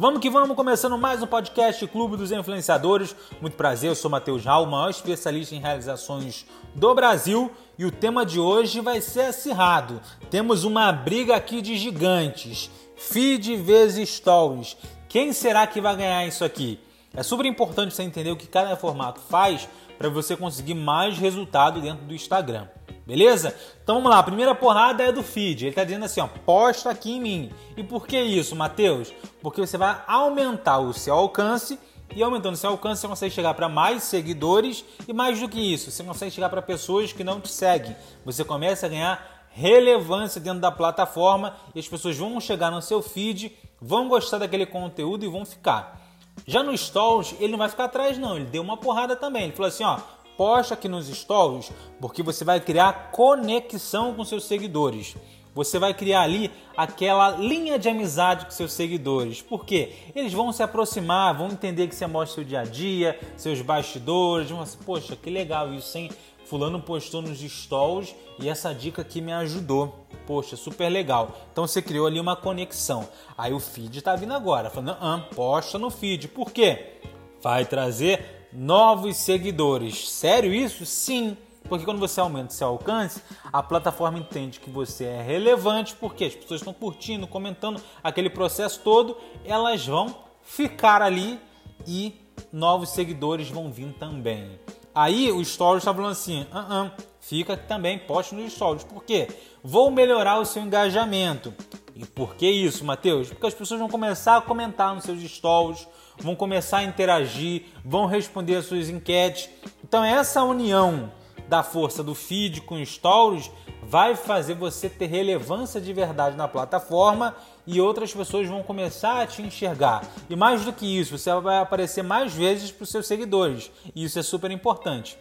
Vamos que vamos, começando mais um podcast Clube dos Influenciadores. Muito prazer, eu sou Matheus Raul, maior especialista em realizações do Brasil. E o tema de hoje vai ser acirrado. Temos uma briga aqui de gigantes. Feed vezes Stories. Quem será que vai ganhar isso aqui? É super importante você entender o que cada formato faz para você conseguir mais resultado dentro do Instagram. Beleza? Então vamos lá, a primeira porrada é do feed. Ele está dizendo assim, ó, posta aqui em mim. E por que isso, Matheus? Porque você vai aumentar o seu alcance e aumentando seu alcance você consegue chegar para mais seguidores e mais do que isso, você consegue chegar para pessoas que não te seguem. Você começa a ganhar relevância dentro da plataforma e as pessoas vão chegar no seu feed, vão gostar daquele conteúdo e vão ficar. Já no Stories, ele não vai ficar atrás não, ele deu uma porrada também. Ele falou assim, ó, posta aqui nos stories, porque você vai criar conexão com seus seguidores. Você vai criar ali aquela linha de amizade com seus seguidores. Por quê? Eles vão se aproximar, vão entender que você mostra seu dia a dia, seus bastidores, vão assim, poxa, que legal isso, hein? Fulano postou nos stories e essa dica aqui me ajudou. Poxa, super legal. Então você criou ali uma conexão. Aí o feed tá vindo agora, falando, ah, posta no feed. Por quê? Vai trazer novos seguidores. Sério isso? Sim. Porque quando você aumenta seu alcance, a plataforma entende que você é relevante, porque as pessoas estão curtindo, comentando aquele processo todo, elas vão ficar ali e novos seguidores vão vir também. Aí o Stories está falando assim: uh -uh, fica também, poste nos Stories. Por quê? Vou melhorar o seu engajamento. E por que isso, Matheus? Porque as pessoas vão começar a comentar nos seus stories, vão começar a interagir, vão responder as suas enquetes. Então essa união da força do feed com stories vai fazer você ter relevância de verdade na plataforma e outras pessoas vão começar a te enxergar. E mais do que isso, você vai aparecer mais vezes para os seus seguidores. E isso é super importante.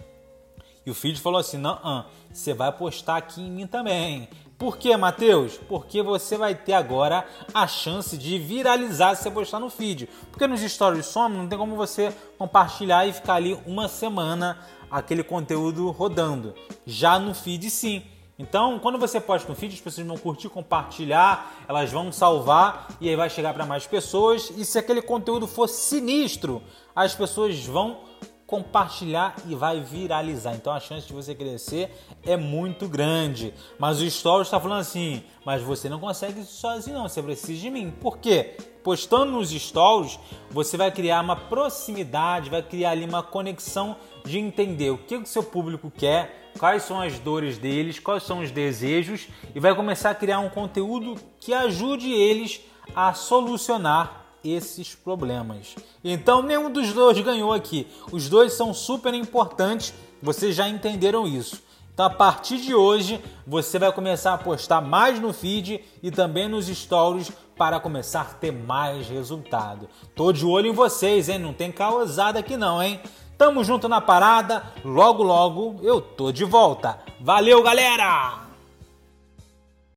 E o feed falou assim: não, você vai postar aqui em mim também. Por que, Matheus? Porque você vai ter agora a chance de viralizar se você postar no feed. Porque nos stories some não tem como você compartilhar e ficar ali uma semana aquele conteúdo rodando. Já no feed sim. Então, quando você posta no feed, as pessoas vão curtir, compartilhar, elas vão salvar e aí vai chegar para mais pessoas. E se aquele conteúdo for sinistro, as pessoas vão compartilhar e vai viralizar. Então a chance de você crescer é muito grande. Mas o Stories está falando assim, mas você não consegue sozinho não, você precisa de mim. Por quê? Postando nos Stories, você vai criar uma proximidade, vai criar ali uma conexão de entender o que o seu público quer, quais são as dores deles, quais são os desejos e vai começar a criar um conteúdo que ajude eles a solucionar esses problemas. Então nenhum dos dois ganhou aqui. Os dois são super importantes, vocês já entenderam isso. Então a partir de hoje você vai começar a postar mais no feed e também nos stories para começar a ter mais resultado. Tô de olho em vocês, hein? Não tem causada aqui não, hein? Tamo junto na parada. Logo logo eu tô de volta. Valeu, galera!